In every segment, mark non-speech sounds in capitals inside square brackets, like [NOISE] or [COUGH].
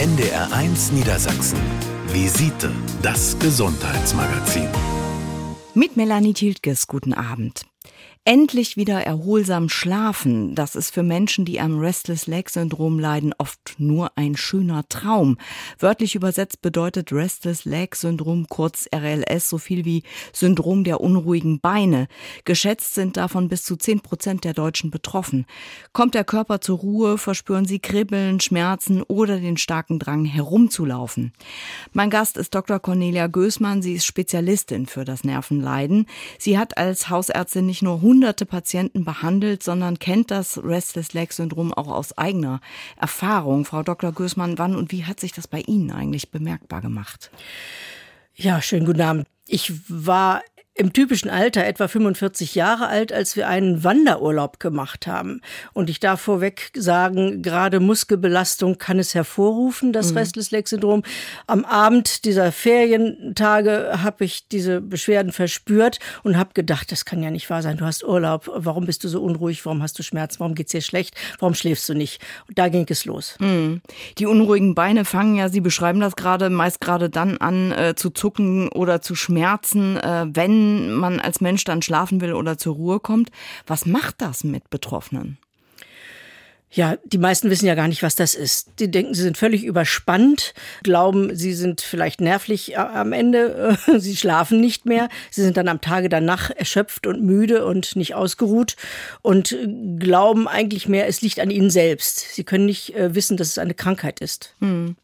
NDR1 Niedersachsen. Visite, das Gesundheitsmagazin. Mit Melanie Tiltges, guten Abend. Endlich wieder erholsam schlafen, das ist für Menschen, die am Restless Leg Syndrom leiden, oft nur ein schöner Traum. Wörtlich übersetzt bedeutet Restless Leg Syndrom kurz RLS so viel wie Syndrom der unruhigen Beine. Geschätzt sind davon bis zu 10 Prozent der Deutschen betroffen. Kommt der Körper zur Ruhe, verspüren sie Kribbeln, Schmerzen oder den starken Drang herumzulaufen. Mein Gast ist Dr. Cornelia Gößmann. Sie ist Spezialistin für das Nervenleiden. Sie hat als Hausärztin nicht nur hunderte Patienten behandelt, sondern kennt das Restless Leg Syndrom auch aus eigener Erfahrung. Frau Dr. Gößmann, wann und wie hat sich das bei Ihnen eigentlich bemerkbar gemacht? Ja, schönen guten Abend. Ich war im typischen Alter etwa 45 Jahre alt, als wir einen Wanderurlaub gemacht haben. Und ich darf vorweg sagen, gerade Muskelbelastung kann es hervorrufen, das mhm. Restless Leg Syndrom. Am Abend dieser Ferientage habe ich diese Beschwerden verspürt und habe gedacht, das kann ja nicht wahr sein. Du hast Urlaub. Warum bist du so unruhig? Warum hast du Schmerzen? Warum geht's dir schlecht? Warum schläfst du nicht? Und da ging es los. Mhm. Die unruhigen Beine fangen ja, Sie beschreiben das gerade, meist gerade dann an äh, zu zucken oder zu schmerzen, äh, wenn man als Mensch dann schlafen will oder zur Ruhe kommt. Was macht das mit Betroffenen? Ja, die meisten wissen ja gar nicht, was das ist. Die denken, sie sind völlig überspannt, glauben, sie sind vielleicht nervlich am Ende, [LAUGHS] sie schlafen nicht mehr, sie sind dann am Tage danach erschöpft und müde und nicht ausgeruht und glauben eigentlich mehr, es liegt an ihnen selbst. Sie können nicht äh, wissen, dass es eine Krankheit ist. Hm.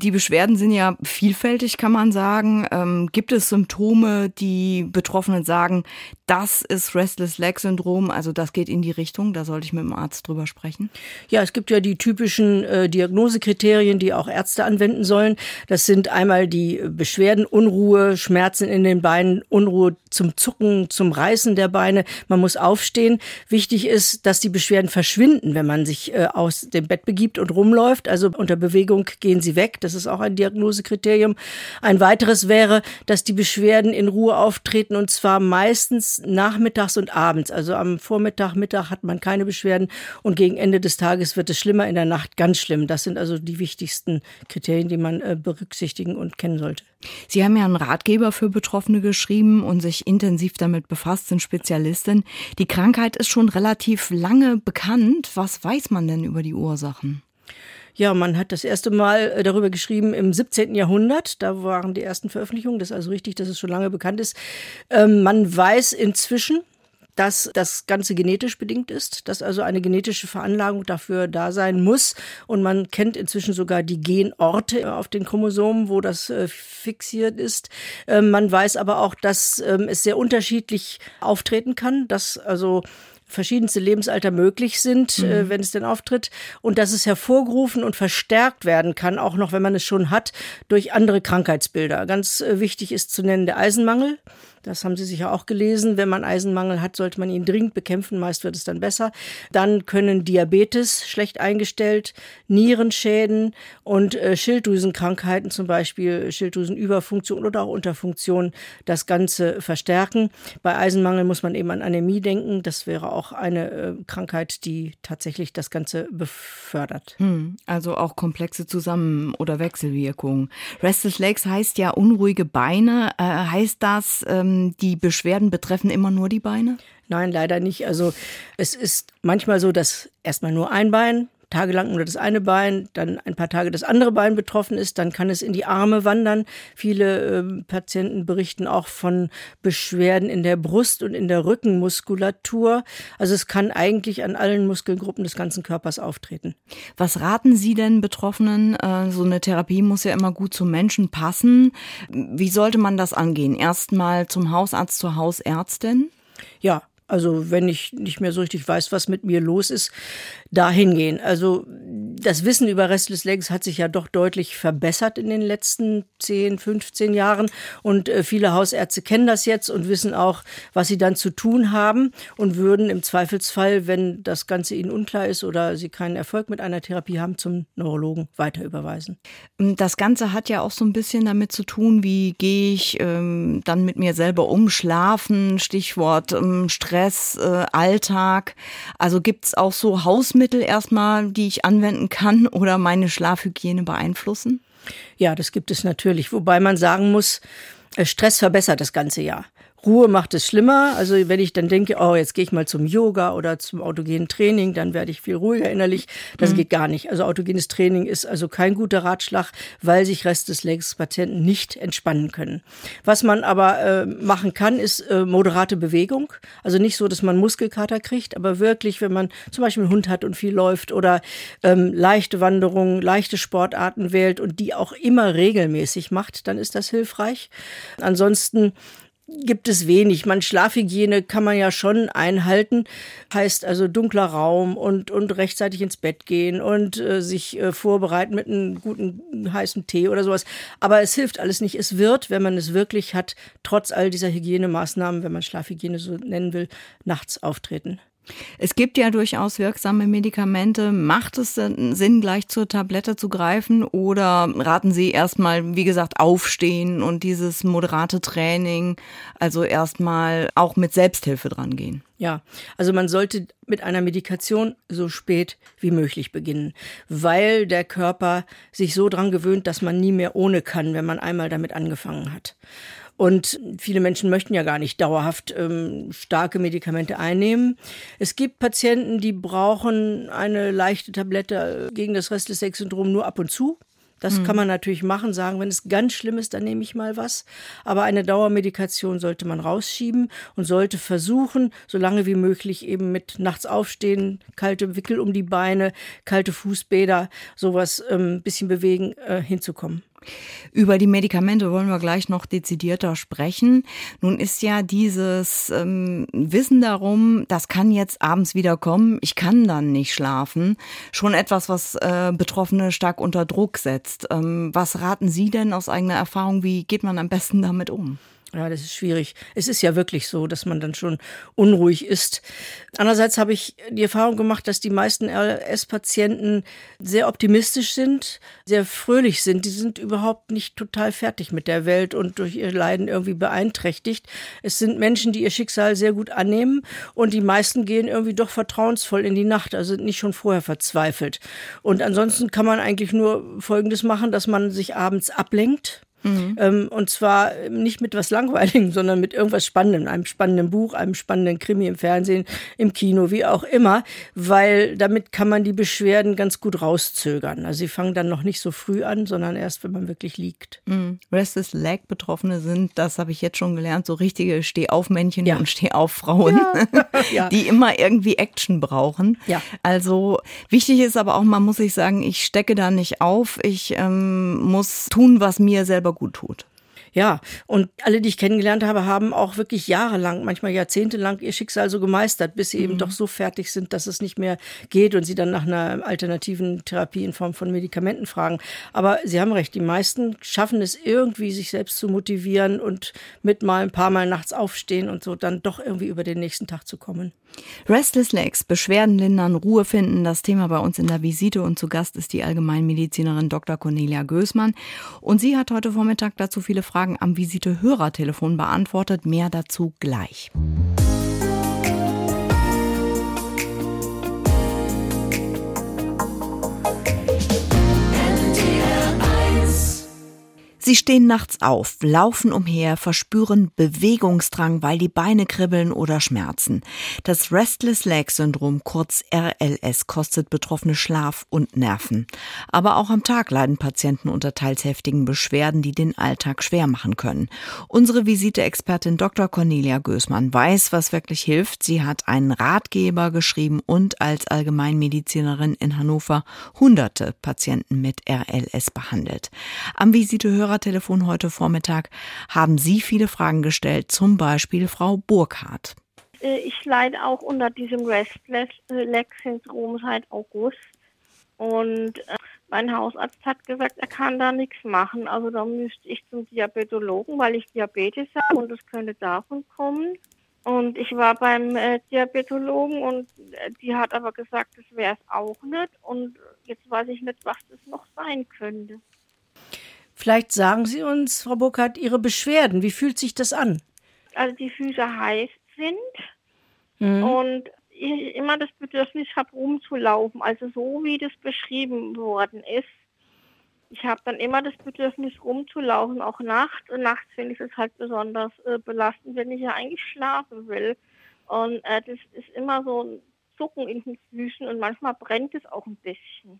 Die Beschwerden sind ja vielfältig, kann man sagen. Ähm, gibt es Symptome, die Betroffenen sagen, das ist Restless Leg Syndrom, also das geht in die Richtung, da sollte ich mit dem Arzt drüber sprechen? Ja, es gibt ja die typischen äh, Diagnosekriterien, die auch Ärzte anwenden sollen. Das sind einmal die Beschwerden, Unruhe, Schmerzen in den Beinen, Unruhe zum Zucken, zum Reißen der Beine. Man muss aufstehen. Wichtig ist, dass die Beschwerden verschwinden, wenn man sich äh, aus dem Bett begibt und rumläuft. Also unter Bewegung gehen sie weg. Das ist auch ein Diagnosekriterium. Ein weiteres wäre, dass die Beschwerden in Ruhe auftreten und zwar meistens nachmittags und abends. Also am Vormittag, Mittag hat man keine Beschwerden und gegen Ende des Tages wird es schlimmer, in der Nacht ganz schlimm. Das sind also die wichtigsten Kriterien, die man äh, berücksichtigen und kennen sollte. Sie haben ja einen Ratgeber für Betroffene geschrieben und sich intensiv damit befasst, sind Spezialistin. Die Krankheit ist schon relativ lange bekannt. Was weiß man denn über die Ursachen? Ja, man hat das erste Mal äh, darüber geschrieben im 17. Jahrhundert. Da waren die ersten Veröffentlichungen. Das ist also richtig, dass es schon lange bekannt ist. Ähm, man weiß inzwischen, dass das Ganze genetisch bedingt ist, dass also eine genetische Veranlagung dafür da sein muss. Und man kennt inzwischen sogar die Genorte auf den Chromosomen, wo das äh, fixiert ist. Ähm, man weiß aber auch, dass ähm, es sehr unterschiedlich auftreten kann, dass also verschiedenste Lebensalter möglich sind, äh, mhm. äh, wenn es denn auftritt, und dass es hervorgerufen und verstärkt werden kann, auch noch wenn man es schon hat, durch andere Krankheitsbilder. Ganz äh, wichtig ist zu nennen der Eisenmangel. Das haben Sie sicher auch gelesen. Wenn man Eisenmangel hat, sollte man ihn dringend bekämpfen. Meist wird es dann besser. Dann können Diabetes schlecht eingestellt, Nierenschäden und äh, Schilddrüsenkrankheiten, zum Beispiel Schilddrüsenüberfunktion oder auch Unterfunktion, das Ganze verstärken. Bei Eisenmangel muss man eben an Anämie denken. Das wäre auch eine äh, Krankheit, die tatsächlich das Ganze befördert. Hm, also auch komplexe Zusammen- oder Wechselwirkungen. Restless Legs heißt ja unruhige Beine. Äh, heißt das, ähm, die Beschwerden betreffen immer nur die Beine? Nein, leider nicht. Also es ist manchmal so, dass erstmal nur ein Bein tagelang nur das eine Bein, dann ein paar Tage das andere Bein betroffen ist, dann kann es in die Arme wandern. Viele äh, Patienten berichten auch von Beschwerden in der Brust und in der Rückenmuskulatur. Also es kann eigentlich an allen Muskelgruppen des ganzen Körpers auftreten. Was raten Sie denn Betroffenen? Äh, so eine Therapie muss ja immer gut zum Menschen passen. Wie sollte man das angehen? Erstmal zum Hausarzt, zur Hausärztin? Ja, also wenn ich nicht mehr so richtig weiß, was mit mir los ist, dahin gehen. Also das Wissen über Restless Legs hat sich ja doch deutlich verbessert in den letzten 10, 15 Jahren. Und äh, viele Hausärzte kennen das jetzt und wissen auch, was sie dann zu tun haben und würden im Zweifelsfall, wenn das Ganze ihnen unklar ist oder sie keinen Erfolg mit einer Therapie haben, zum Neurologen weiter überweisen. Ähm, das Ganze hat ja auch so ein bisschen damit zu tun, wie gehe ich ähm, dann mit mir selber um, schlafen, Stichwort ähm, Stress, äh, Alltag. Also gibt's auch so Hausmittel erstmal, die ich anwenden kann oder meine Schlafhygiene beeinflussen? Ja, das gibt es natürlich. Wobei man sagen muss, äh, Stress verbessert das ganze Jahr. Ruhe macht es schlimmer. Also wenn ich dann denke, oh, jetzt gehe ich mal zum Yoga oder zum autogenen Training, dann werde ich viel ruhiger innerlich. Das mhm. geht gar nicht. Also autogenes Training ist also kein guter Ratschlag, weil sich Rest des Legs-Patienten nicht entspannen können. Was man aber äh, machen kann, ist äh, moderate Bewegung. Also nicht so, dass man Muskelkater kriegt, aber wirklich, wenn man zum Beispiel einen Hund hat und viel läuft oder ähm, leichte Wanderungen, leichte Sportarten wählt und die auch immer regelmäßig macht, dann ist das hilfreich. Ansonsten gibt es wenig. Man Schlafhygiene kann man ja schon einhalten. Heißt also dunkler Raum und, und rechtzeitig ins Bett gehen und äh, sich äh, vorbereiten mit einem guten heißen Tee oder sowas. Aber es hilft alles nicht. Es wird, wenn man es wirklich hat, trotz all dieser Hygienemaßnahmen, wenn man Schlafhygiene so nennen will, nachts auftreten. Es gibt ja durchaus wirksame Medikamente. Macht es Sinn, gleich zur Tablette zu greifen oder raten Sie erstmal, wie gesagt, aufstehen und dieses moderate Training, also erstmal auch mit Selbsthilfe dran gehen? Ja, also man sollte mit einer Medikation so spät wie möglich beginnen, weil der Körper sich so dran gewöhnt, dass man nie mehr ohne kann, wenn man einmal damit angefangen hat. Und viele Menschen möchten ja gar nicht dauerhaft ähm, starke Medikamente einnehmen. Es gibt Patienten, die brauchen eine leichte Tablette gegen das Restless-Legs-Syndrom nur ab und zu. Das mhm. kann man natürlich machen, sagen, wenn es ganz schlimm ist, dann nehme ich mal was. Aber eine Dauermedikation sollte man rausschieben und sollte versuchen, so lange wie möglich eben mit nachts aufstehen, kalte Wickel um die Beine, kalte Fußbäder, sowas ähm, bisschen bewegen, äh, hinzukommen. Über die Medikamente wollen wir gleich noch dezidierter sprechen. Nun ist ja dieses ähm, Wissen darum, das kann jetzt abends wieder kommen, ich kann dann nicht schlafen, schon etwas, was äh, Betroffene stark unter Druck setzt. Ähm, was raten Sie denn aus eigener Erfahrung, wie geht man am besten damit um? Ja, das ist schwierig. Es ist ja wirklich so, dass man dann schon unruhig ist. Andererseits habe ich die Erfahrung gemacht, dass die meisten RLS-Patienten sehr optimistisch sind, sehr fröhlich sind. Die sind überhaupt nicht total fertig mit der Welt und durch ihr Leiden irgendwie beeinträchtigt. Es sind Menschen, die ihr Schicksal sehr gut annehmen und die meisten gehen irgendwie doch vertrauensvoll in die Nacht, also nicht schon vorher verzweifelt. Und ansonsten kann man eigentlich nur Folgendes machen, dass man sich abends ablenkt Mhm. Ähm, und zwar nicht mit was Langweiligem, [LAUGHS] sondern mit irgendwas Spannendem, einem spannenden Buch, einem spannenden Krimi im Fernsehen, im Kino, wie auch immer, weil damit kann man die Beschwerden ganz gut rauszögern. Also sie fangen dann noch nicht so früh an, sondern erst, wenn man wirklich liegt. Mhm. Restless Leg Betroffene sind, das habe ich jetzt schon gelernt, so richtige Stehaufmännchen ja. und Stehauf-Frauen, [LAUGHS] ja. die immer irgendwie Action brauchen. Ja. Also wichtig ist aber auch, man muss sich sagen, ich stecke da nicht auf, ich ähm, muss tun, was mir selber selber gut tut. Ja, und alle, die ich kennengelernt habe, haben auch wirklich jahrelang, manchmal jahrzehntelang ihr Schicksal so gemeistert, bis sie mhm. eben doch so fertig sind, dass es nicht mehr geht und sie dann nach einer alternativen Therapie in Form von Medikamenten fragen. Aber Sie haben recht, die meisten schaffen es irgendwie, sich selbst zu motivieren und mit mal ein paar Mal nachts aufstehen und so dann doch irgendwie über den nächsten Tag zu kommen. Restless Legs, Beschwerden lindern, Ruhe finden, das Thema bei uns in der Visite und zu Gast ist die Allgemeinmedizinerin Dr. Cornelia Gößmann. Und sie hat heute Vormittag dazu viele Fragen am Visite-Hörertelefon beantwortet. Mehr dazu gleich. Sie stehen nachts auf, laufen umher, verspüren Bewegungsdrang, weil die Beine kribbeln oder schmerzen. Das Restless Leg Syndrom, kurz RLS, kostet Betroffene Schlaf und Nerven. Aber auch am Tag leiden Patienten unter teils heftigen Beschwerden, die den Alltag schwer machen können. Unsere Visiteexpertin Dr. Cornelia Gößmann weiß, was wirklich hilft. Sie hat einen Ratgeber geschrieben und als Allgemeinmedizinerin in Hannover hunderte Patienten mit RLS behandelt. Am Visitehörer Hörertelefon heute Vormittag haben Sie viele Fragen gestellt, zum Beispiel Frau Burkhardt. Äh, ich leide auch unter diesem Restless-Leg-Syndrom seit August. Und äh, mein Hausarzt hat gesagt, er kann da nichts machen. Also da müsste ich zum Diabetologen, weil ich Diabetes habe und es könnte davon kommen. Und ich war beim äh, Diabetologen und äh, die hat aber gesagt, das wäre es auch nicht. Und jetzt weiß ich nicht, was das noch sein könnte. Vielleicht sagen Sie uns, Frau Burkhardt, Ihre Beschwerden. Wie fühlt sich das an? Also die Füße heiß sind mhm. und ich immer das Bedürfnis habe, rumzulaufen. Also so wie das beschrieben worden ist. Ich habe dann immer das Bedürfnis, rumzulaufen, auch nachts. Und nachts finde ich es halt besonders äh, belastend, wenn ich ja eigentlich schlafen will. Und äh, das ist immer so ein Zucken in den Füßen und manchmal brennt es auch ein bisschen.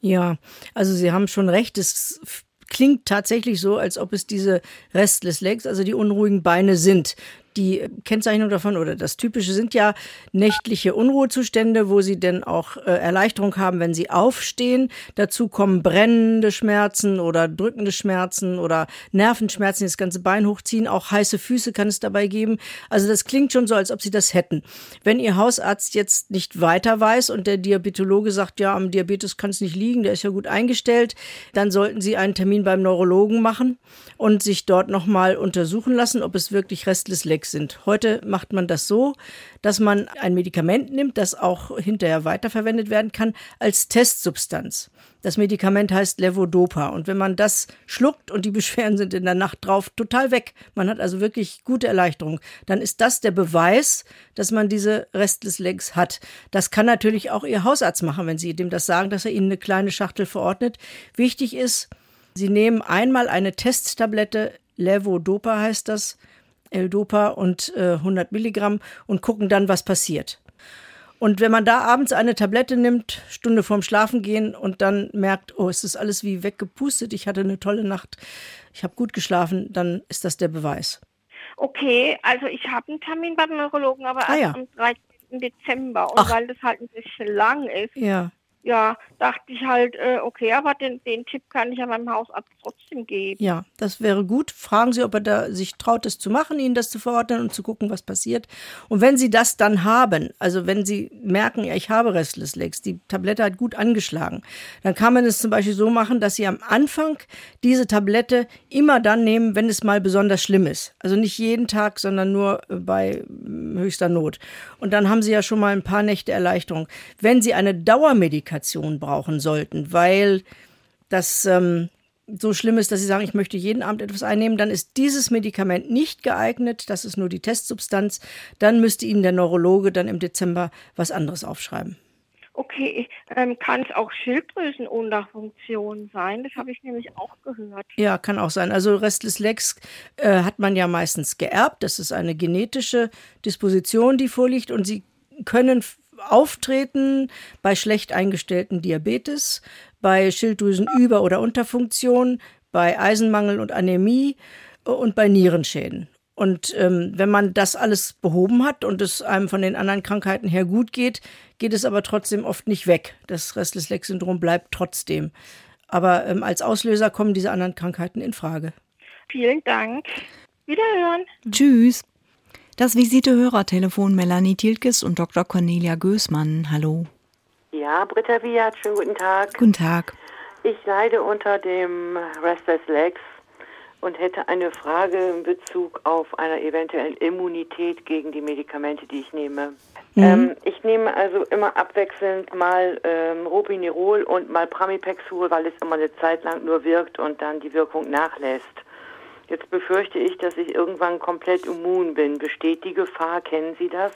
Ja, also Sie haben schon recht. Es klingt tatsächlich so, als ob es diese Restless Legs, also die unruhigen Beine sind. Die Kennzeichnung davon oder das Typische sind ja nächtliche Unruhezustände, wo sie denn auch äh, Erleichterung haben, wenn sie aufstehen. Dazu kommen brennende Schmerzen oder drückende Schmerzen oder Nervenschmerzen, die das ganze Bein hochziehen. Auch heiße Füße kann es dabei geben. Also das klingt schon so, als ob sie das hätten. Wenn ihr Hausarzt jetzt nicht weiter weiß und der Diabetologe sagt, ja, am Diabetes kann es nicht liegen, der ist ja gut eingestellt, dann sollten sie einen Termin beim Neurologen machen und sich dort nochmal untersuchen lassen, ob es wirklich Restless Leg sind. Heute macht man das so, dass man ein Medikament nimmt, das auch hinterher weiterverwendet werden kann, als Testsubstanz. Das Medikament heißt Levodopa. Und wenn man das schluckt und die Beschwerden sind in der Nacht drauf total weg, man hat also wirklich gute Erleichterung, dann ist das der Beweis, dass man diese Restless Legs hat. Das kann natürlich auch Ihr Hausarzt machen, wenn Sie dem das sagen, dass er Ihnen eine kleine Schachtel verordnet. Wichtig ist, Sie nehmen einmal eine Testtablette, Levodopa heißt das, L-Dopa und äh, 100 Milligramm und gucken dann, was passiert. Und wenn man da abends eine Tablette nimmt, Stunde vorm Schlafengehen und dann merkt, oh, es ist alles wie weggepustet, ich hatte eine tolle Nacht, ich habe gut geschlafen, dann ist das der Beweis. Okay, also ich habe einen Termin beim Neurologen, aber Ah, erst ja. am 13. Dezember. Und Ach. weil das halt ein bisschen lang ist, Ja. Ja, dachte ich halt, äh, okay, aber den, den Tipp kann ich ja meinem Hausarzt trotzdem geben. Ja, das wäre gut. Fragen Sie, ob er da sich traut, es zu machen, Ihnen das zu verordnen und zu gucken, was passiert. Und wenn Sie das dann haben, also wenn Sie merken, ja, ich habe Restless Legs, die Tablette hat gut angeschlagen, dann kann man es zum Beispiel so machen, dass Sie am Anfang diese Tablette immer dann nehmen, wenn es mal besonders schlimm ist. Also nicht jeden Tag, sondern nur äh, bei mm, höchster Not. Und dann haben Sie ja schon mal ein paar Nächte Erleichterung. Wenn Sie eine Dauermedikation brauchen sollten, weil das ähm, so schlimm ist, dass Sie sagen, ich möchte jeden Abend etwas einnehmen, dann ist dieses Medikament nicht geeignet. Das ist nur die Testsubstanz. Dann müsste Ihnen der Neurologe dann im Dezember was anderes aufschreiben. Okay, ähm, kann es auch Schilddrüsenunterfunktion sein? Das habe ich nämlich auch gehört. Ja, kann auch sein. Also Restless Legs äh, hat man ja meistens geerbt. Das ist eine genetische Disposition, die vorliegt und sie können auftreten bei schlecht eingestellten Diabetes, bei Schilddrüsenüber- oder Unterfunktion, bei Eisenmangel und Anämie äh, und bei Nierenschäden. Und ähm, wenn man das alles behoben hat und es einem von den anderen Krankheiten her gut geht, geht es aber trotzdem oft nicht weg. Das Restless Leg Syndrom bleibt trotzdem. Aber ähm, als Auslöser kommen diese anderen Krankheiten in Frage. Vielen Dank. Wiederhören. Tschüss. Das Visite-Hörertelefon Melanie Tilkes und Dr. Cornelia Gößmann. Hallo. Ja, Britta Wiat, schönen guten Tag. Guten Tag. Ich leide unter dem Restless Legs und hätte eine Frage in Bezug auf eine eventuelle Immunität gegen die Medikamente, die ich nehme. Ähm, ich nehme also immer abwechselnd mal ähm, Robinirol und mal Pramipexol, weil es immer eine Zeit lang nur wirkt und dann die Wirkung nachlässt. Jetzt befürchte ich, dass ich irgendwann komplett immun bin. Besteht die Gefahr? Kennen Sie das?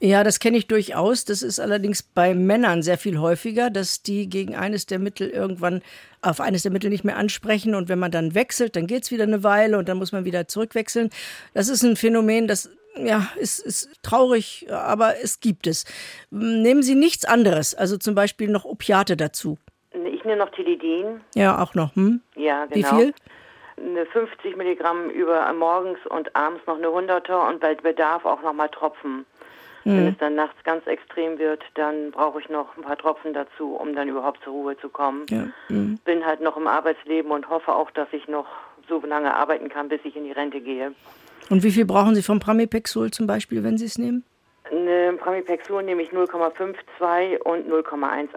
Ja, das kenne ich durchaus. Das ist allerdings bei Männern sehr viel häufiger, dass die gegen eines der Mittel irgendwann auf eines der Mittel nicht mehr ansprechen und wenn man dann wechselt, dann geht's wieder eine Weile und dann muss man wieder zurückwechseln. Das ist ein Phänomen, das ja, ist, ist traurig, aber es gibt es. Nehmen Sie nichts anderes, also zum Beispiel noch Opiate dazu. Ich nehme noch Tilidin. Ja, auch noch. Hm? Ja, Wie genau. viel? Eine 50 Milligramm über morgens und abends noch eine 100er und bei Bedarf auch noch mal Tropfen. Hm. Wenn es dann nachts ganz extrem wird, dann brauche ich noch ein paar Tropfen dazu, um dann überhaupt zur Ruhe zu kommen. Ja. hm. Bin halt noch im Arbeitsleben und hoffe auch, dass ich noch so lange arbeiten kann, bis ich in die Rente gehe. Und wie viel brauchen Sie vom Pramipexol zum Beispiel, wenn Sie es nehmen? Eine Pramipexol nehme ich 0,52 und 0,18.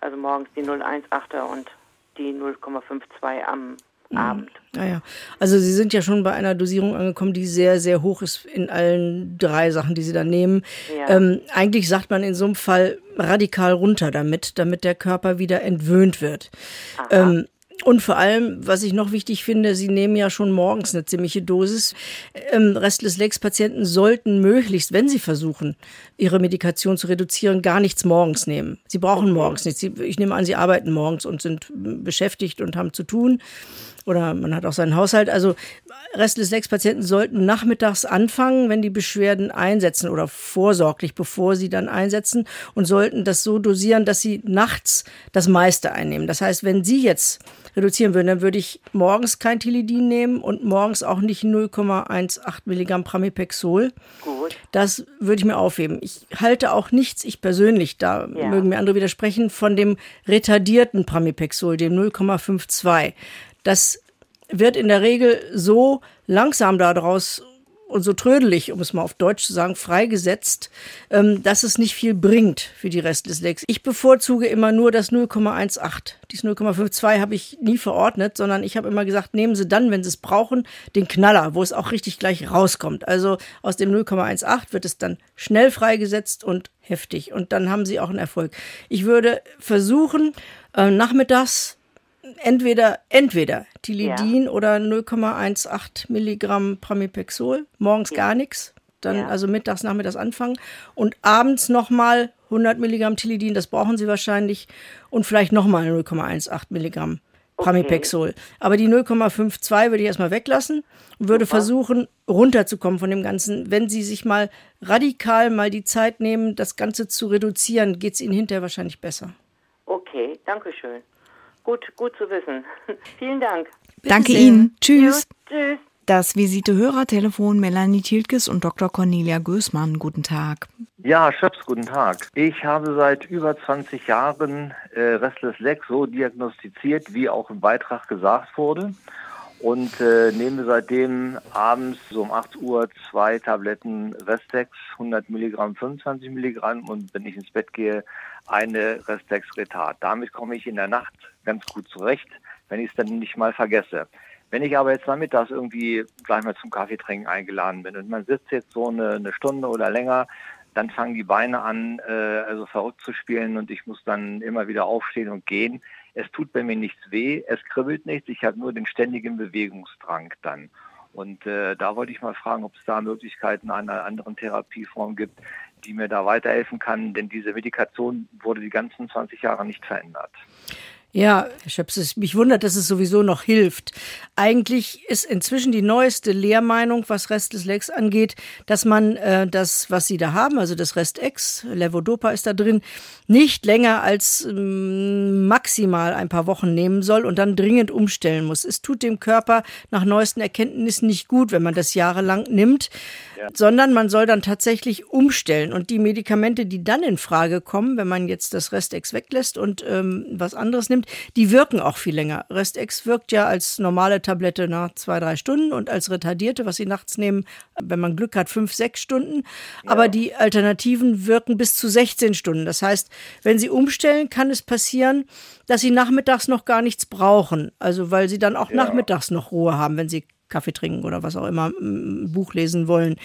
Also morgens die 0,18er und die 0,52 am Abend. Naja, also Sie sind ja schon bei einer Dosierung angekommen, die sehr, sehr hoch ist in allen drei Sachen, die Sie da nehmen. Ja. Ähm, eigentlich sagt man in so einem Fall radikal runter damit, damit der Körper wieder entwöhnt wird. Ähm, Und vor allem, was ich noch wichtig finde, Sie nehmen ja schon morgens eine ziemliche Dosis. Ähm, Restless Legs Patienten sollten möglichst, wenn sie versuchen, ihre Medikation zu reduzieren, gar nichts morgens nehmen. Sie brauchen morgens nichts. Ich nehme an, Sie arbeiten morgens und sind beschäftigt und haben zu tun oder man hat auch seinen Haushalt. Also Restless Legs Patienten sollten nachmittags anfangen, wenn die Beschwerden einsetzen oder vorsorglich, bevor sie dann einsetzen und sollten das so dosieren, dass sie nachts das meiste einnehmen. Das heißt, wenn Sie jetzt reduzieren würden, dann würde ich morgens kein Tilidin nehmen und morgens auch nicht 0,18 Milligramm Pramipexol. Gut. Das würde ich mir aufheben. Ich halte auch nichts, ich persönlich, da ja. mögen mir andere widersprechen, von dem retardierten Pramipexol, dem 0,52 das wird in der Regel so langsam daraus und so trödelig, um es mal auf Deutsch zu sagen, freigesetzt, ähm, dass es nicht viel bringt für die Restless Legs. Ich bevorzuge immer nur das 0,18. Dies 0,52 habe ich nie verordnet, sondern ich habe immer gesagt, nehmen Sie dann, wenn Sie es brauchen, den Knaller, wo es auch richtig gleich rauskommt. Also aus dem 0,18 wird es dann schnell freigesetzt und heftig. Und dann haben Sie auch einen Erfolg. Ich würde versuchen, äh, nachmittags entweder, entweder Tilidin ja. oder 0,18 Milligramm Pramipexol, morgens ja. gar nichts, dann ja. also mittags, nachmittags anfangen und abends nochmal 100 Milligramm Tilidin, das brauchen Sie wahrscheinlich, und vielleicht nochmal 0,18 Milligramm Pramipexol. Okay. Aber die 0,52 würde ich erstmal weglassen und würde Super. versuchen, runterzukommen von dem Ganzen. Wenn Sie sich mal radikal mal die Zeit nehmen, das Ganze zu reduzieren, geht es Ihnen hinterher wahrscheinlich besser. Okay, danke schön. Gut, gut zu wissen. [LAUGHS] Vielen Dank. Danke Ihnen. Tschüss. Tschüss. Das Visite-Hörertelefon Melanie Tilkes und Dr. Cornelia Gößmann. Guten Tag. Ja, Schöps, guten Tag. Ich habe seit über 20 Jahren äh, Restless Leg so diagnostiziert, wie auch im Beitrag gesagt wurde. Und äh, nehme seitdem abends so um 8 Uhr zwei Tabletten Restex, 100 Milligramm, 25 Milligramm und wenn ich ins Bett gehe, eine Restex Retard. Damit komme ich in der Nacht ganz gut zurecht, wenn ich es dann nicht mal vergesse. Wenn ich aber jetzt nachmittags irgendwie gleich mal zum Kaffeetrinken eingeladen bin und man sitzt jetzt so eine, eine Stunde oder länger, dann fangen die Beine an, äh, also verrückt zu spielen und ich muss dann immer wieder aufstehen und gehen. Es tut bei mir nichts weh, es kribbelt nichts, ich habe nur den ständigen Bewegungsdrang dann. Und äh, da wollte ich mal fragen, ob es da Möglichkeiten einer anderen Therapieform gibt, die mir da weiterhelfen kann, denn diese Medikation wurde die ganzen 20 Jahre nicht verändert. Ja, Herr Schöps, mich wundert, dass es sowieso noch hilft. Eigentlich ist inzwischen die neueste Lehrmeinung, was Restless Legs angeht, dass man äh, das, was Sie da haben, also das Rest-X, Levodopa ist da drin, nicht länger als ähm, maximal ein paar Wochen nehmen soll und dann dringend umstellen muss. Es tut dem Körper nach neuesten Erkenntnissen nicht gut, wenn man das jahrelang nimmt, ja. sondern man soll dann tatsächlich umstellen. Und die Medikamente, die dann in Frage kommen, wenn man jetzt das Rest-X weglässt und ähm, was anderes nimmt, nimmt, die wirken auch viel länger. Restex wirkt ja als normale Tablette nach zwei, drei Stunden und als retardierte, was Sie nachts nehmen, wenn man Glück hat, fünf, sechs Stunden. Ja. Aber die Alternativen wirken bis zu 16 Stunden. Das heißt, wenn Sie umstellen, kann es passieren, dass Sie nachmittags noch gar nichts brauchen. Also weil Sie dann auch ja. nachmittags noch Ruhe haben, wenn Sie Kaffee trinken oder was auch immer, ein Buch lesen wollen,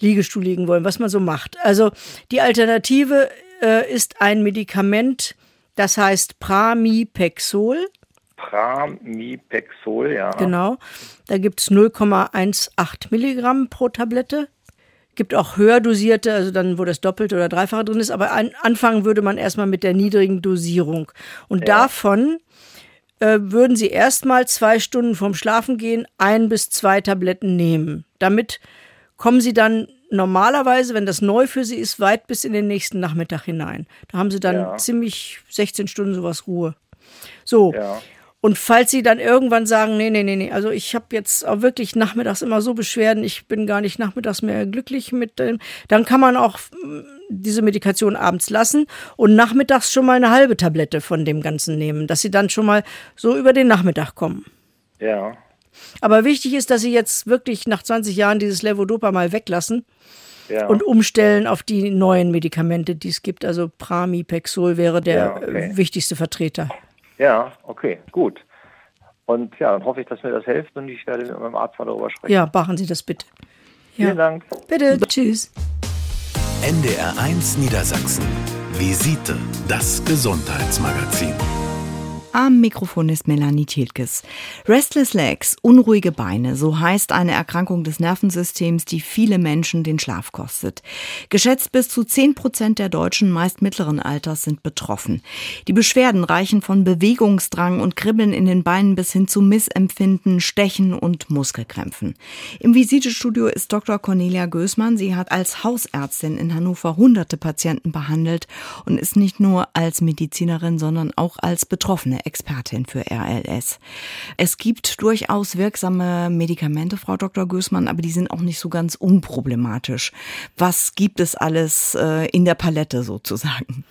Liegestuhl liegen wollen, was man so macht. Also die Alternative äh, ist ein Medikament, das heißt Pramipexol. Pramipexol, ja. Genau. Da gibt es 0,18 Milligramm pro Tablette. Gibt auch höher dosierte, also dann, wo das Doppelte oder Dreifache drin ist. Aber an, anfangen würde man erstmal mit der niedrigen Dosierung. Und ja. davon äh, würden Sie erstmal zwei Stunden vorm Schlafengehen ein bis zwei Tabletten nehmen. Damit kommen Sie dann normalerweise, wenn das neu für sie ist, weit bis in den nächsten Nachmittag hinein. Da haben sie dann ja. ziemlich 16 Stunden sowas Ruhe. So. Ja. Und falls sie dann irgendwann sagen, nee, nee, nee, nee, also ich habe jetzt auch wirklich nachmittags immer so Beschwerden, ich bin gar nicht nachmittags mehr glücklich mit dem, dann kann man auch mm, diese Medikation abends lassen und nachmittags schon mal eine halbe Tablette von dem Ganzen nehmen, dass sie dann schon mal so über den Nachmittag kommen. Ja. Aber wichtig ist, dass Sie jetzt wirklich nach 20 Jahren dieses Levodopa mal weglassen ja. und umstellen auf die neuen Medikamente, die es gibt. Also Pramipexol wäre der ja, okay. wichtigste Vertreter. Ja, okay, gut. Und ja, dann hoffe ich, dass mir das hilft und ich werde mit meinem Arzt darüber sprechen. Ja, machen Sie das bitte. Ja. Vielen Dank. Bitte, tschüss. NDR 1 Niedersachsen. Visite, das Gesundheitsmagazin. Am Mikrofon ist Melanie Thielkes. Restless Legs, unruhige Beine, so heißt eine Erkrankung des Nervensystems, die viele Menschen den Schlaf kostet. Geschätzt bis zu 10 Prozent der Deutschen, meist mittleren Alters, sind betroffen. Die Beschwerden reichen von Bewegungsdrang und Kribbeln in den Beinen bis hin zu Missempfinden, Stechen und Muskelkrämpfen. Im Visitestudio ist Dr. Cornelia Gößmann. Sie hat als Hausärztin in Hannover hunderte Patienten behandelt und ist nicht nur als Medizinerin, sondern auch als Betroffene Expertin für RLS. Es gibt durchaus wirksame Medikamente, Frau Dr. Gößmann, aber die sind auch nicht so ganz unproblematisch. Was gibt es alles äh, in der Palette sozusagen?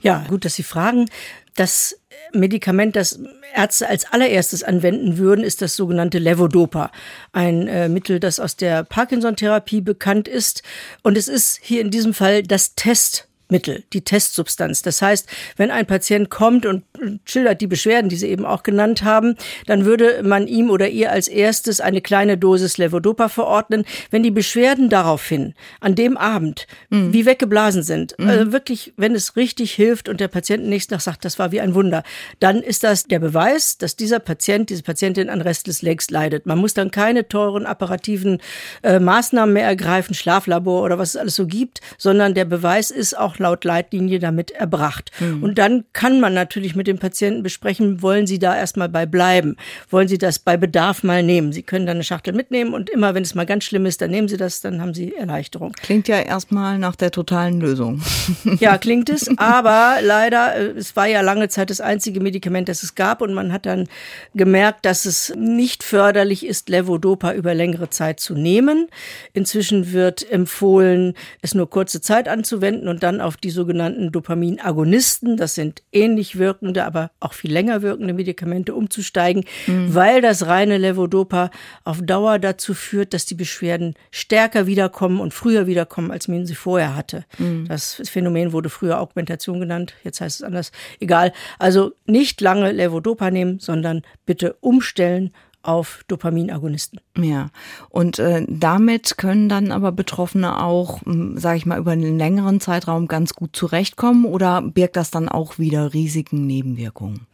Ja, gut, dass Sie fragen. Das Medikament, das Ärzte als allererstes anwenden würden, ist das sogenannte Levodopa. Ein äh, Mittel, das aus der Parkinson-Therapie bekannt ist. Und es ist hier in diesem Fall das Test Mittel, die Testsubstanz. Das heißt, wenn ein Patient kommt und schildert die Beschwerden, die Sie eben auch genannt haben, dann würde man ihm oder ihr als erstes eine kleine Dosis Levodopa verordnen. Wenn die Beschwerden daraufhin an dem Abend mhm. wie weggeblasen sind, mhm. also wirklich, wenn es richtig hilft und der Patient nächsten Tag sagt, das war wie ein Wunder, dann ist das der Beweis, dass dieser Patient, diese Patientin an Restless Legs leidet. Man muss dann keine teuren apparativen äh, Maßnahmen mehr ergreifen, Schlaflabor oder was es alles so gibt, sondern der Beweis ist auch laut Leitlinie damit erbracht. Mhm. Und dann kann man natürlich mit dem Patienten besprechen, wollen Sie da erstmal bei bleiben? Wollen Sie das bei Bedarf mal nehmen? Sie können dann eine Schachtel mitnehmen und immer, wenn es mal ganz schlimm ist, dann nehmen Sie das, dann haben Sie Erleichterung. Klingt ja erstmal nach der totalen Lösung. [LAUGHS] Ja, klingt es, aber leider, äh, es war ja lange Zeit das einzige Medikament, das es gab und man hat dann gemerkt, dass es nicht förderlich ist, Levodopa über längere Zeit zu nehmen. Inzwischen wird empfohlen, es nur kurze Zeit anzuwenden und dann auf die sogenannten Dopaminagonisten, das sind ähnlich wirkende, aber auch viel länger wirkende Medikamente umzusteigen, mhm. weil das reine Levodopa auf Dauer dazu führt, dass die Beschwerden stärker wiederkommen und früher wiederkommen, als man sie vorher hatte. Mhm. Das Phänomen wurde früher Augmentation genannt, jetzt heißt es anders. Egal. Also nicht lange Levodopa nehmen, sondern bitte umstellen auf Dopaminagonisten. Ja, und äh, damit können dann aber Betroffene auch, hm, sage ich mal, über einen längeren Zeitraum ganz gut zurechtkommen oder birgt das dann auch wieder Risiken, Nebenwirkungen?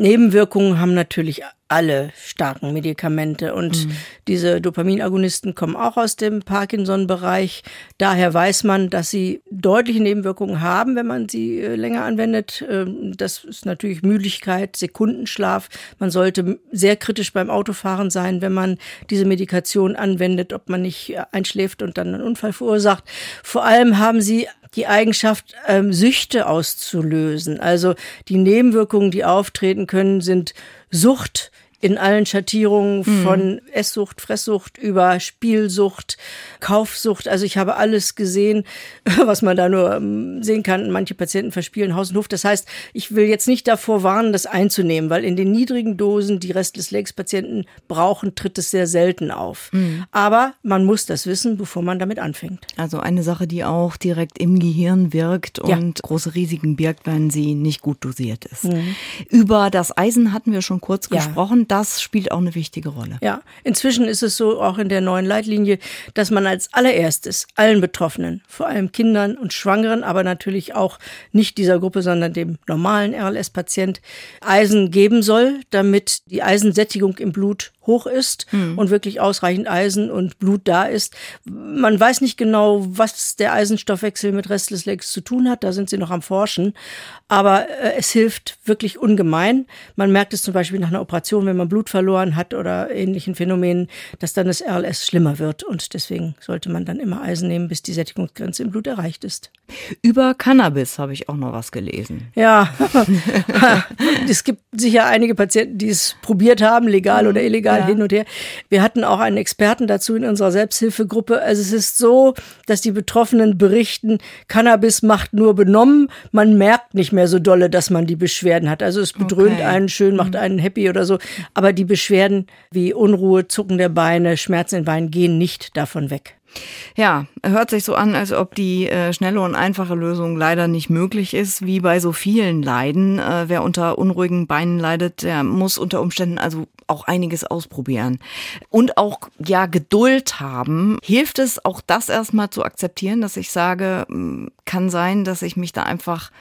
Nebenwirkungen haben natürlich alle starken Medikamente. Und mhm. diese Dopaminagonisten kommen auch aus dem Parkinson-Bereich. Daher weiß man, dass sie deutliche Nebenwirkungen haben, wenn man sie äh, länger anwendet. Ähm, das ist natürlich Müdigkeit, Sekundenschlaf. Man sollte sehr kritisch beim Autofahren sein, wenn man diese Medikation anwendet, ob man nicht äh, einschläft und dann einen Unfall verursacht. Vor allem haben sie die Eigenschaft, ähm, Süchte auszulösen. Also die Nebenwirkungen, die auftreten können, sind Sucht, in allen Schattierungen mhm. von Esssucht, Fresssucht über Spielsucht, Kaufsucht. Also ich habe alles gesehen, [LAUGHS] was man da nur ähm, sehen kann. Manche Patienten verspielen Haus und Hof. Das heißt, ich will jetzt nicht davor warnen, das einzunehmen, weil in den niedrigen Dosen, die Restless Legs Patienten brauchen, tritt es sehr selten auf. Mhm. Aber man muss das wissen, bevor man damit anfängt. Also eine Sache, die auch direkt im Gehirn wirkt und ja. große Risiken birgt, wenn sie nicht gut dosiert ist. Mhm. Über das Eisen hatten wir schon kurz ja. gesprochen das spielt auch eine wichtige Rolle. Ja, inzwischen ist es so auch in der neuen Leitlinie, dass man als allererstes allen Betroffenen, vor allem Kindern und Schwangeren, aber natürlich auch nicht dieser Gruppe, sondern dem normalen RLS-Patient Eisen geben soll, damit die Eisensättigung im Blut hoch ist mhm. und wirklich ausreichend Eisen und Blut da ist. Man weiß nicht genau, was der Eisenstoffwechsel mit Restless Legs zu tun hat. Da sind sie noch am Forschen. Aber äh, es hilft wirklich ungemein. Man merkt es zum Beispiel nach einer Operation, wenn man Blut verloren hat oder ähnlichen Phänomenen, dass dann das RLS schlimmer wird. Und deswegen sollte man dann immer Eisen nehmen, bis die Sättigungsgrenze im Blut erreicht ist. Über Cannabis habe ich auch noch was gelesen. Ja, [LAUGHS] es gibt sicher einige Patienten, die es probiert haben, legal oder illegal ja. hin und her. Wir hatten auch einen Experten dazu in unserer Selbsthilfegruppe. Also es ist so, dass die Betroffenen berichten, Cannabis macht nur benommen. Man merkt nicht mehr so dolle, dass man die Beschwerden hat. Also es bedröhnt okay. einen schön, macht mhm. einen happy oder so. Aber die Beschwerden wie Unruhe, Zucken der Beine, Schmerzen in den Beinen gehen nicht davon weg. Ja, hört sich so an, als ob die äh, schnelle und einfache Lösung leider nicht möglich ist, wie bei so vielen Leiden. Äh, wer unter unruhigen Beinen leidet, der muss unter Umständen also auch einiges ausprobieren. Und auch, ja, Geduld haben. Hilft es auch das erstmal zu akzeptieren, dass ich sage, hm, kann sein, dass ich mich da einfach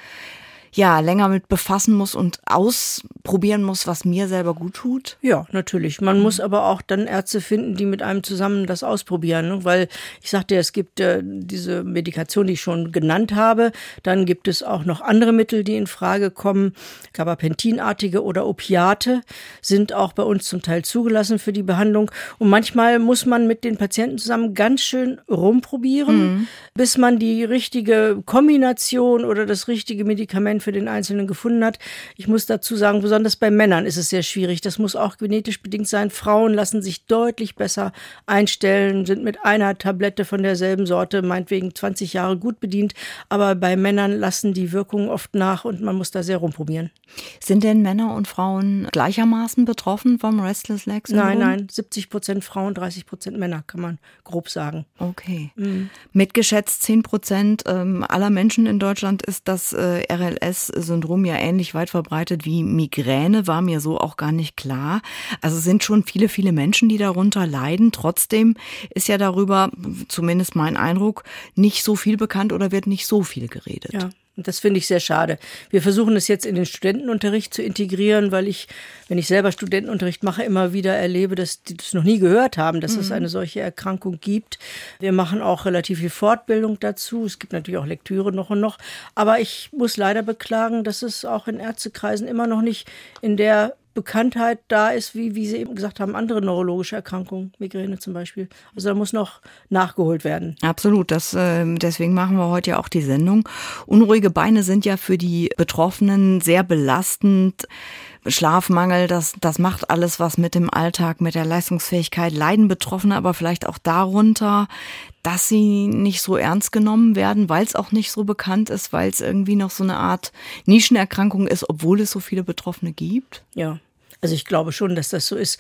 ja länger mit befassen muss und ausprobieren muss, was mir selber gut tut? Ja, natürlich. Man mhm. muss aber auch dann Ärzte finden, die mit einem zusammen das ausprobieren, ne? weil ich sagte, es gibt äh, diese Medikation, die ich schon genannt habe. Dann gibt es auch noch andere Mittel, die in Frage kommen. Gabapentinartige oder Opiate sind auch bei uns zum Teil zugelassen für die Behandlung. Und manchmal muss man mit den Patienten zusammen ganz schön rumprobieren, mhm. bis man die richtige Kombination oder das richtige Medikament für den Einzelnen gefunden hat. Ich muss dazu sagen, besonders bei Männern ist es sehr schwierig. Das muss auch genetisch bedingt sein. Frauen lassen sich deutlich besser einstellen, sind mit einer Tablette von derselben Sorte meinetwegen 20 Jahre gut bedient. Aber bei Männern lassen die Wirkungen oft nach und man muss da sehr rumprobieren. Sind denn Männer und Frauen gleichermaßen betroffen vom Restless Leg Syndrom? Nein, nein, 70 Prozent Frauen, 30 Prozent Männer, kann man grob sagen. Okay. Mhm. Mitgeschätzt 10 Prozent ähm, aller Menschen in Deutschland ist das äh, RLS-Syndrom ja ähnlich weit verbreitet wie Migräne, war mir so auch gar nicht klar. Also sind schon viele, viele Menschen, die darunter leiden. Trotzdem ist ja darüber, zumindest mein Eindruck, nicht so viel bekannt oder wird nicht so viel geredet. Ja. Und das finde ich sehr schade. Wir versuchen es jetzt in den Studentenunterricht zu integrieren, weil ich, wenn ich selber Studentenunterricht mache, immer wieder erlebe, dass die das noch nie gehört haben, dass mhm. es eine solche Erkrankung gibt. Wir machen auch relativ viel Fortbildung dazu. Es gibt natürlich auch Lektüre noch und noch. Aber ich muss leider beklagen, dass es auch in Ärztekreisen immer noch nicht in der Bekanntheit da ist, wie, wie Sie eben gesagt haben, andere neurologische Erkrankungen, Migräne zum Beispiel. Also da muss noch nachgeholt werden. Absolut, das, äh, deswegen machen wir heute ja auch die Sendung. Unruhige Beine sind ja für die Betroffenen sehr belastend. Schlafmangel, das, das macht alles was mit dem Alltag, mit der Leistungsfähigkeit. Leiden Betroffene aber vielleicht auch darunter, dass sie nicht so ernst genommen werden, weil es auch nicht so bekannt ist, weil es irgendwie noch so eine Art Nischenerkrankung ist, obwohl es so viele Betroffene gibt? Ja. Also ich glaube schon, dass das so ist.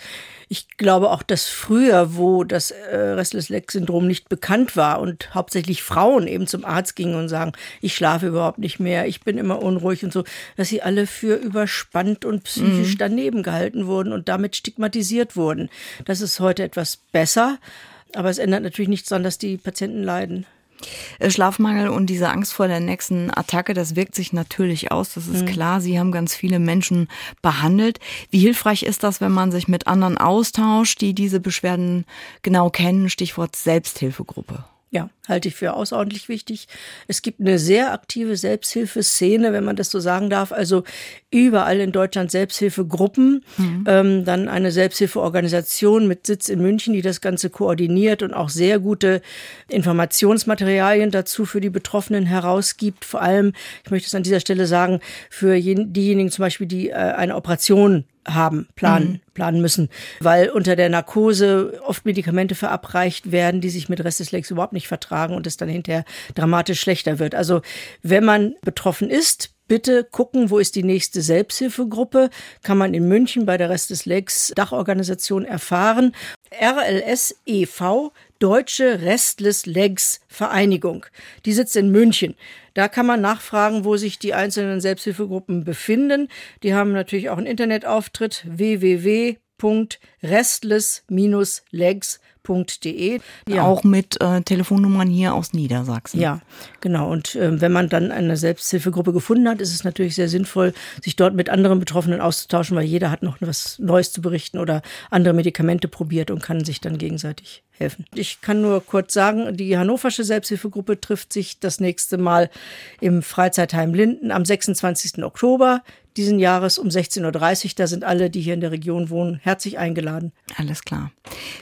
Ich glaube auch, dass früher, wo das äh, Restless-Leg-Syndrom nicht bekannt war und hauptsächlich Frauen eben zum Arzt gingen und sagen, ich schlafe überhaupt nicht mehr, ich bin immer unruhig und so, dass sie alle für überspannt und psychisch mhm. daneben gehalten wurden und damit stigmatisiert wurden. Das ist heute etwas besser, aber es ändert natürlich nichts daran, dass die Patienten leiden. Äh, Schlafmangel und diese Angst vor der nächsten Attacke, das wirkt sich natürlich aus, das ist mhm. klar. Sie haben ganz viele Menschen behandelt. Wie hilfreich ist das, wenn man sich mit anderen austauscht, die diese Beschwerden genau kennen? Stichwort Selbsthilfegruppe. Ja, halte ich für außerordentlich wichtig. Es gibt eine sehr aktive Selbsthilfeszene, wenn man das so sagen darf. Also überall in Deutschland Selbsthilfegruppen, mhm. ähm, dann eine Selbsthilfeorganisation mit Sitz in München, die das Ganze koordiniert und auch sehr gute Informationsmaterialien dazu für die Betroffenen herausgibt. Vor allem, ich möchte es an dieser Stelle sagen, für diejenigen zum Beispiel, die äh, eine Operation haben, planen, mhm. planen müssen, weil unter der Narkose oft Medikamente verabreicht werden, die sich mit Restless überhaupt nicht vertragen und es dann hinterher dramatisch schlechter wird. Also wenn man betroffen ist, bitte gucken, wo ist die nächste Selbsthilfegruppe, kann man in München bei der Restless Legs Dachorganisation erfahren. RLS e.V. Deutsche Restless Legs Vereinigung. Die sitzt in München. Da kann man nachfragen, wo sich die einzelnen Selbsthilfegruppen befinden. Die haben natürlich auch einen Internetauftritt www.restless-legs.de www.bildungsbildung.de. Ja. Auch mit äh, Telefonnummern hier aus Niedersachsen. Ja, genau. Und äh, wenn man dann eine Selbsthilfegruppe gefunden hat, ist es natürlich sehr sinnvoll, sich dort mit anderen Betroffenen auszutauschen, weil jeder hat noch was Neues zu berichten oder andere Medikamente probiert und kann sich dann gegenseitig helfen. Ich kann nur kurz sagen, die Hannoversche Selbsthilfegruppe trifft sich das nächste Mal im Freizeitheim Linden am 26. Oktober diesen Jahres um 16.30 Uhr. Da sind alle, die hier in der Region wohnen, herzlich eingeladen. Alles klar.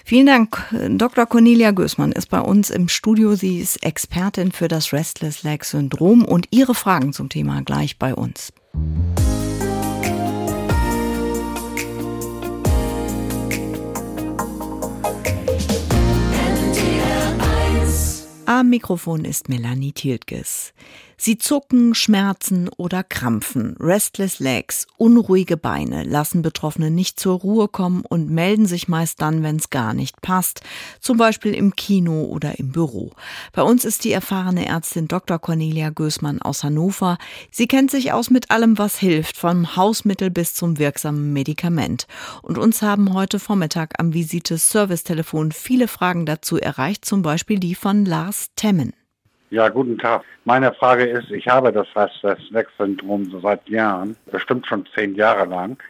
Vielen Dank. Dr. Cornelia Gößmann ist bei uns im Studio. Sie ist Expertin für das Restless Leg Syndrom und ihre Fragen zum Thema gleich bei uns. Am Mikrofon ist Melanie Tiltges. Sie zucken, schmerzen oder krampfen, restless legs, unruhige Beine lassen Betroffene nicht zur Ruhe kommen und melden sich meist dann, wenn es gar nicht passt, zum Beispiel im Kino oder im Büro. Bei uns ist die erfahrene Ärztin Dr. Cornelia Gößmann aus Hannover. Sie kennt sich aus mit allem, was hilft, vom Hausmittel bis zum wirksamen Medikament. Und uns haben heute Vormittag am Visite Servicetelefon viele Fragen dazu erreicht, zum Beispiel die von Lars Temmen. Ja, guten Tag. Meine Frage ist, ich habe das Restless-Legs-Syndrom seit Jahren, bestimmt schon zehn Jahre lang.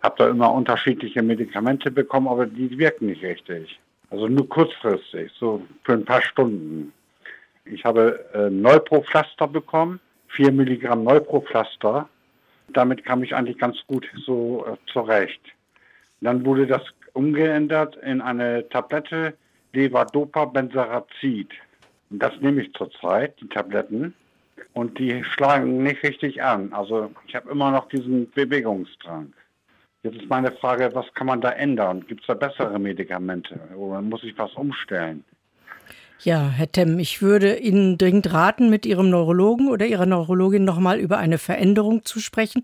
Habe da immer unterschiedliche Medikamente bekommen, aber die wirken nicht richtig. Also nur kurzfristig, so für ein paar Stunden. Ich habe äh, Neuproflaster bekommen, 4 Milligramm Neuproflaster. Damit kam ich eigentlich ganz gut so äh, zurecht. Dann wurde das umgeändert in eine Tablette Levodopa Benzarazid. Das nehme ich zurzeit, die Tabletten. Und die schlagen nicht richtig an. Also ich habe immer noch diesen Bewegungsdrang. Jetzt ist meine Frage, was kann man da ändern? Gibt es da bessere Medikamente oder muss ich was umstellen? Ja, Herr Temm, ich würde Ihnen dringend raten, mit Ihrem Neurologen oder Ihrer Neurologin nochmal über eine Veränderung zu sprechen,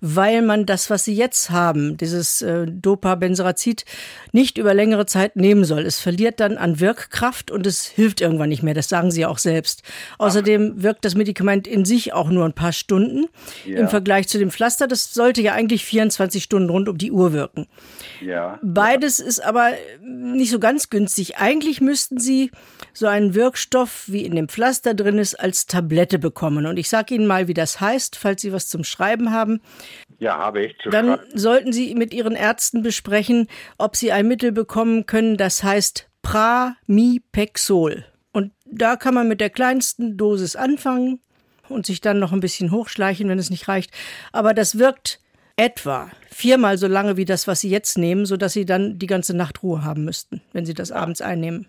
weil man das, was Sie jetzt haben, dieses äh, Dopa-Benzerazid, nicht über längere Zeit nehmen soll. Es verliert dann an Wirkkraft und es hilft irgendwann nicht mehr. Das sagen Sie auch selbst. Außerdem wirkt das Medikament in sich auch nur ein paar Stunden ja. im Vergleich zu dem Pflaster. Das sollte ja eigentlich 24 Stunden rund um die Uhr wirken. Ja. Beides ist aber nicht so ganz günstig. Eigentlich müssten Sie so einen Wirkstoff, wie in dem Pflaster drin ist, als Tablette bekommen. Und ich sage Ihnen mal, wie das heißt, falls Sie was zum Schreiben haben. Ja, habe ich. Zu Dann sollten Sie mit Ihren Ärzten besprechen, ob Sie ein Mittel bekommen können, das heißt Pramipexol. Und da kann man mit der kleinsten Dosis anfangen und sich dann noch ein bisschen hochschleichen, wenn es nicht reicht. Aber das wirkt etwa viermal so lange wie das, was Sie jetzt nehmen, sodass Sie dann die ganze Nacht Ruhe haben müssten, wenn Sie das abends einnehmen.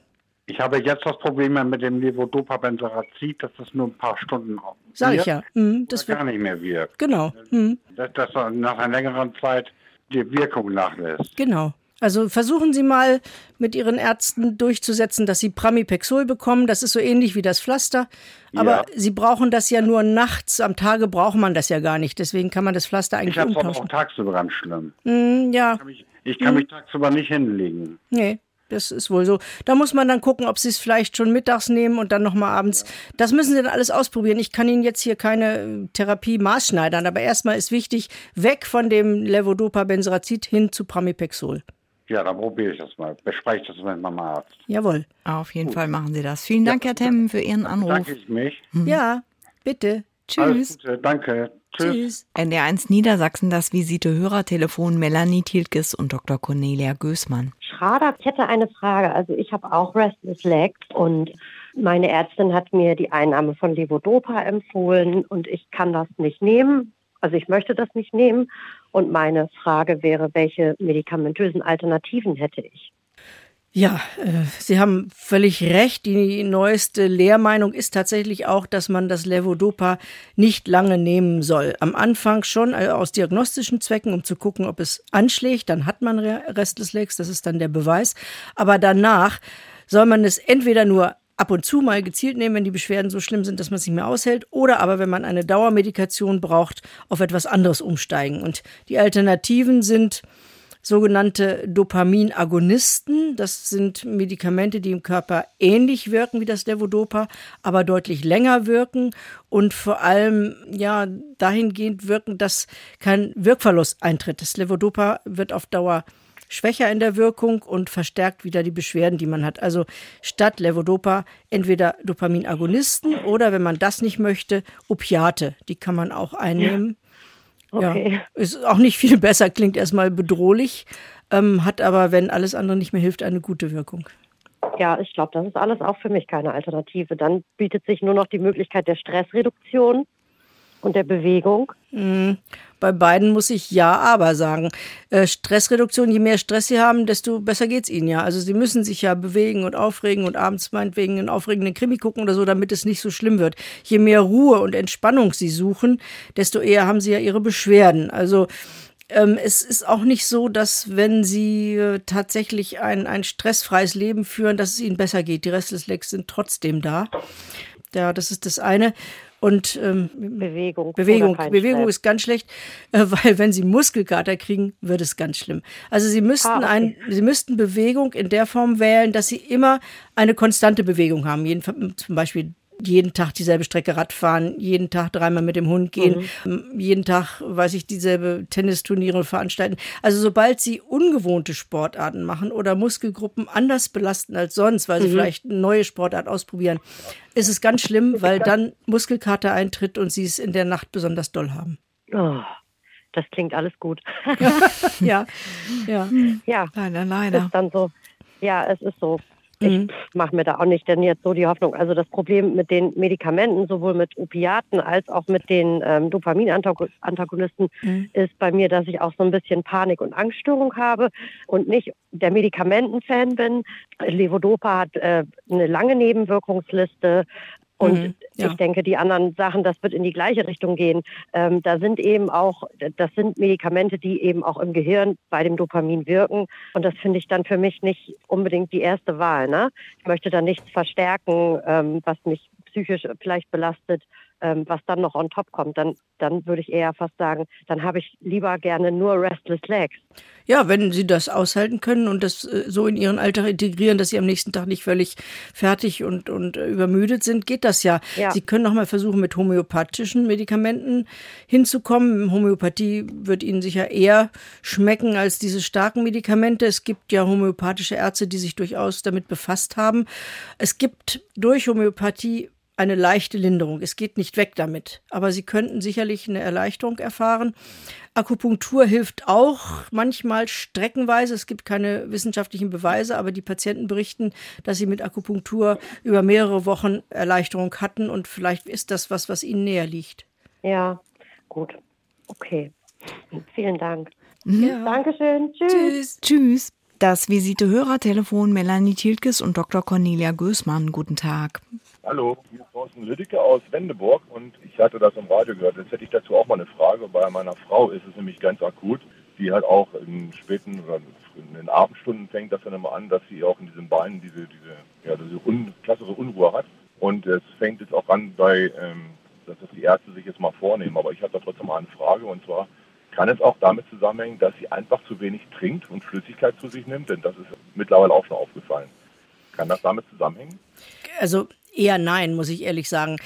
Ich habe jetzt das Problem mit dem Levodopa-Benzerazid, dass das nur ein paar Stunden Sag ich ja. Mhm, das gar nicht mehr wirkt. Genau. Mhm. Dass, dass nach einer längeren Zeit die Wirkung nachlässt. Genau. Also versuchen Sie mal mit Ihren Ärzten durchzusetzen, dass Sie Pramipexol bekommen. Das ist so ähnlich wie das Pflaster. Aber ja. Sie brauchen das ja nur nachts. Am Tage braucht man das ja gar nicht. Deswegen kann man das Pflaster eigentlich ich umtauschen. Ich habe auch tagsüber ganz schlimm. Mm, ja. Ich kann mich, ich kann mm. mich tagsüber nicht hinlegen. Nee. Das ist wohl so. Da muss man dann gucken, ob sie es vielleicht schon mittags nehmen und dann nochmal abends. Das müssen sie dann alles ausprobieren. Ich kann Ihnen jetzt hier keine äh, Therapie maßschneidern, aber erstmal ist wichtig, weg von dem Levodopa-Benzerazid hin zu Pramipexol. Ja, dann probiere ich das mal. Bespreche das mit meinem Arzt. Jawohl. Auf jeden Gut. Fall machen Sie das. Vielen Dank, ja, Herr Temm, für Ihren Anruf. Danke ich mich. Mhm. Ja, bitte. Tschüss. Danke. Tschüss. Tschüss. NDR1 Niedersachsen, das Visite-Hörertelefon Melanie Tilkes und Dr. Cornelia Gößmann. Schrader, ich hätte eine Frage. Also ich habe auch Restless Legs und meine Ärztin hat mir die Einnahme von Levodopa empfohlen und ich kann das nicht nehmen. Also ich möchte das nicht nehmen. Und meine Frage wäre, welche medikamentösen Alternativen hätte ich? Ja, äh, Sie haben völlig recht. Die neueste Lehrmeinung ist tatsächlich auch, dass man das Levodopa nicht lange nehmen soll. Am Anfang schon äh, aus diagnostischen Zwecken, um zu gucken, ob es anschlägt. Dann hat man Rest des Legs, das ist dann der Beweis. Aber danach soll man es entweder nur ab und zu mal gezielt nehmen, wenn die Beschwerden so schlimm sind, dass man es nicht mehr aushält, oder aber, wenn man eine Dauermedikation braucht, auf etwas anderes umsteigen. Und die Alternativen sind sogenannte Dopaminagonisten. Das sind Medikamente, die im Körper ähnlich wirken wie das Levodopa, aber deutlich länger wirken und vor allem ja dahingehend wirken, dass kein Wirkverlust eintritt. Das Levodopa wird auf Dauer schwächer in der Wirkung und verstärkt wieder die Beschwerden, die man hat. Also statt Levodopa entweder Dopaminagonisten oder wenn man das nicht möchte, Opiate. Die kann man auch einnehmen. Ja. Okay. Ja, ist auch nicht viel [LAUGHS] besser, klingt erstmal bedrohlich, ähm, hat aber, wenn alles andere nicht mehr hilft, eine gute Wirkung. Ja, ich glaube, das ist alles auch für mich keine Alternative. Dann bietet sich nur noch die Möglichkeit der Stressreduktion und der Bewegung? Mhm. Bei beiden muss ich ja, aber sagen. Äh, Stressreduktion, je mehr Stress sie haben, desto besser geht es ihnen ja. Also sie müssen sich ja bewegen und aufregen und abends meinetwegen einen aufregenden Krimi gucken oder so, damit es nicht so schlimm wird. Je mehr Ruhe und Entspannung sie suchen, desto eher haben sie ja ihre Beschwerden. Also ähm, es ist auch nicht so, dass wenn sie äh, tatsächlich ein, ein stressfreies Leben führen, dass es ihnen besser geht. Die Restless Legs sind trotzdem da. Ja, das ist das eine. Und ähm, Bewegung. Bewegung, Bewegung ist ganz schlecht, äh, [LAUGHS] weil wenn Sie Muskelkater kriegen, wird es ganz schlimm. Also Sie müssten ah, okay. ein, Sie müssten Bewegung in der Form wählen, dass Sie immer eine konstante Bewegung haben. Jedenfalls zum Beispiel jeden Tag dieselbe Strecke Rad fahren, jeden Tag dreimal mit dem Hund gehen, mhm. jeden Tag, weiß ich, dieselbe Tennisturniere veranstalten. Also sobald sie ungewohnte Sportarten machen oder Muskelgruppen anders belasten als sonst, weil sie mhm. vielleicht eine neue Sportart ausprobieren, ist es ganz schlimm, [LAUGHS] weil dann Muskelkater eintritt und sie es in der Nacht besonders doll haben. Oh, das klingt alles gut. [LAUGHS] ja, [LAUGHS] ja. Ja, leider, leider. Ist dann so. Ja, es ist so. Ich mhm. mache mir da auch nicht denn jetzt so die Hoffnung. Also das Problem mit den Medikamenten, sowohl mit Opiaten als auch mit den ähm, Dopaminantagonisten, mhm. ist bei mir, dass ich auch so ein bisschen Panik- und Angststörung habe und nicht der Medikamenten-Fan bin. Levodopa hat äh, eine lange Nebenwirkungsliste. Und mhm, ja. ich denke, die anderen Sachen, das wird in die gleiche Richtung gehen. Ähm, da sind eben auch, das sind Medikamente, die eben auch im Gehirn bei dem Dopamin wirken. Und das finde ich dann für mich nicht unbedingt die erste Wahl. Ne? Ich möchte da nichts verstärken, ähm, was mich psychisch vielleicht belastet, ähm, was dann noch on top kommt, dann, dann würde ich eher fast sagen, dann habe ich lieber gerne nur Restless Legs. Ja, wenn Sie das aushalten können und das äh, so in Ihren Alltag integrieren, dass Sie am nächsten Tag nicht völlig fertig und, und äh, übermüdet sind, geht das ja. ja. Sie können noch mal versuchen, mit homöopathischen Medikamenten hinzukommen. Homöopathie wird Ihnen sicher eher schmecken als diese starken Medikamente. Es gibt ja homöopathische Ärzte, die sich durchaus damit befasst haben. Es gibt durch Homöopathie eine leichte Linderung. Es geht nicht weg damit. Aber Sie könnten sicherlich eine Erleichterung erfahren. Akupunktur hilft auch manchmal streckenweise. Es gibt keine wissenschaftlichen Beweise, aber die Patienten berichten, dass sie mit Akupunktur über mehrere Wochen Erleichterung hatten und vielleicht ist das was, was ihnen näher liegt. Ja, gut. Okay. Vielen Dank. Ja. Dankeschön. Tschüss. Tschüss. Tschüss. Das Visite-Hörertelefon Melanie Tilkes und Dr. Cornelia Gößmann. Guten Tag. Hallo, hier ist Thorsten Lüdecke aus Wendeburg und ich hatte das im Radio gehört. Jetzt hätte ich dazu auch mal eine Frage. Bei meiner Frau ist es nämlich ganz akut. Die hat auch in späten oder in den Abendstunden fängt das dann immer an, dass sie auch in diesen Beinen diese, diese, ja, diese un, klassische Unruhe hat. Und es fängt jetzt auch an bei, ähm, dass das die Ärzte sich jetzt mal vornehmen. Aber ich habe da trotzdem mal eine Frage und zwar, kann es auch damit zusammenhängen, dass sie einfach zu wenig trinkt und Flüssigkeit zu sich nimmt? Denn das ist mittlerweile auch schon aufgefallen. Kann das damit zusammenhängen? Also Eher nein, muss ich ehrlich sagen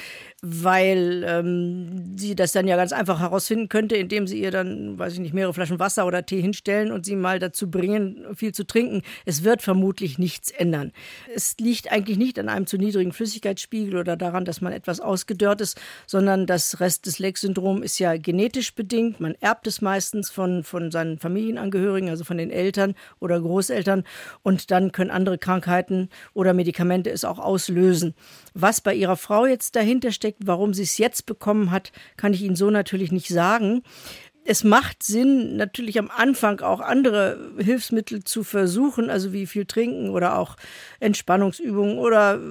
weil ähm, sie das dann ja ganz einfach herausfinden könnte, indem sie ihr dann, weiß ich nicht, mehrere Flaschen Wasser oder Tee hinstellen und sie mal dazu bringen, viel zu trinken. Es wird vermutlich nichts ändern. Es liegt eigentlich nicht an einem zu niedrigen Flüssigkeitsspiegel oder daran, dass man etwas ausgedörrt ist, sondern das Rest des Leck-Syndrom ist ja genetisch bedingt. Man erbt es meistens von, von seinen Familienangehörigen, also von den Eltern oder Großeltern. Und dann können andere Krankheiten oder Medikamente es auch auslösen. Was bei ihrer Frau jetzt dahinter steckt, steckt. Warum sie es jetzt bekommen hat, kann ich Ihnen so natürlich nicht sagen. Es macht Sinn, natürlich am Anfang auch andere Hilfsmittel zu versuchen, also wie viel trinken oder auch Entspannungsübungen oder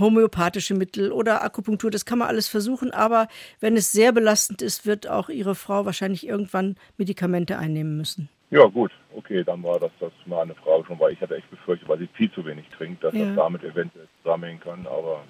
homöopathische Mittel oder Akupunktur. Das kann man alles versuchen, aber wenn es sehr belastend ist, wird auch Ihre Frau wahrscheinlich irgendwann Medikamente einnehmen müssen. Ja, gut, okay, dann war das, das mal eine Frage schon, weil ich hatte echt befürchtet, weil sie viel zu wenig trinkt, dass ja. das damit eventuell zusammenhängen kann, aber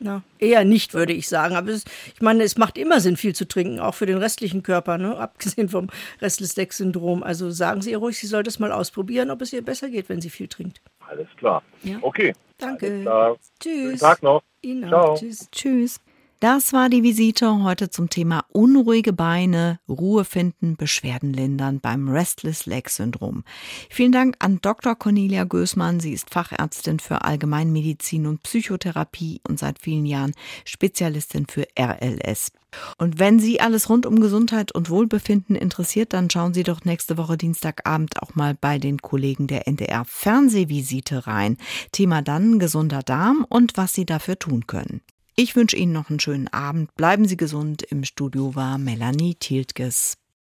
Na, eher nicht, würde ich sagen. Aber es, ich meine, es macht immer Sinn, viel zu trinken, auch für den restlichen Körper, ne? [LAUGHS] abgesehen vom Restless-Leg-Syndrom. Also sagen Sie ihr ruhig, sie soll das mal ausprobieren, ob es ihr besser geht, wenn sie viel trinkt. Alles klar. Ja. Okay. Danke. Tschüss. Schönen Tag noch. Ihnen auch. Tschüss. Tschüss. Das war die Visite heute zum Thema unruhige Beine, Ruhe finden, Beschwerden lindern beim Restless Leg Syndrom. Vielen Dank an Dr. Cornelia Gößmann. Sie ist Fachärztin für Allgemeinmedizin und Psychotherapie und seit vielen Jahren Spezialistin für RLS. Und wenn Sie alles rund um Gesundheit und Wohlbefinden interessiert, dann schauen Sie doch nächste Woche Dienstagabend auch mal bei den Kollegen der NDR Fernsehvisite rein. Thema dann gesunder Darm und was Sie dafür tun können. Ich wünsche Ihnen noch einen schönen Abend. Bleiben Sie gesund. Im Studio war Melanie Tiltges.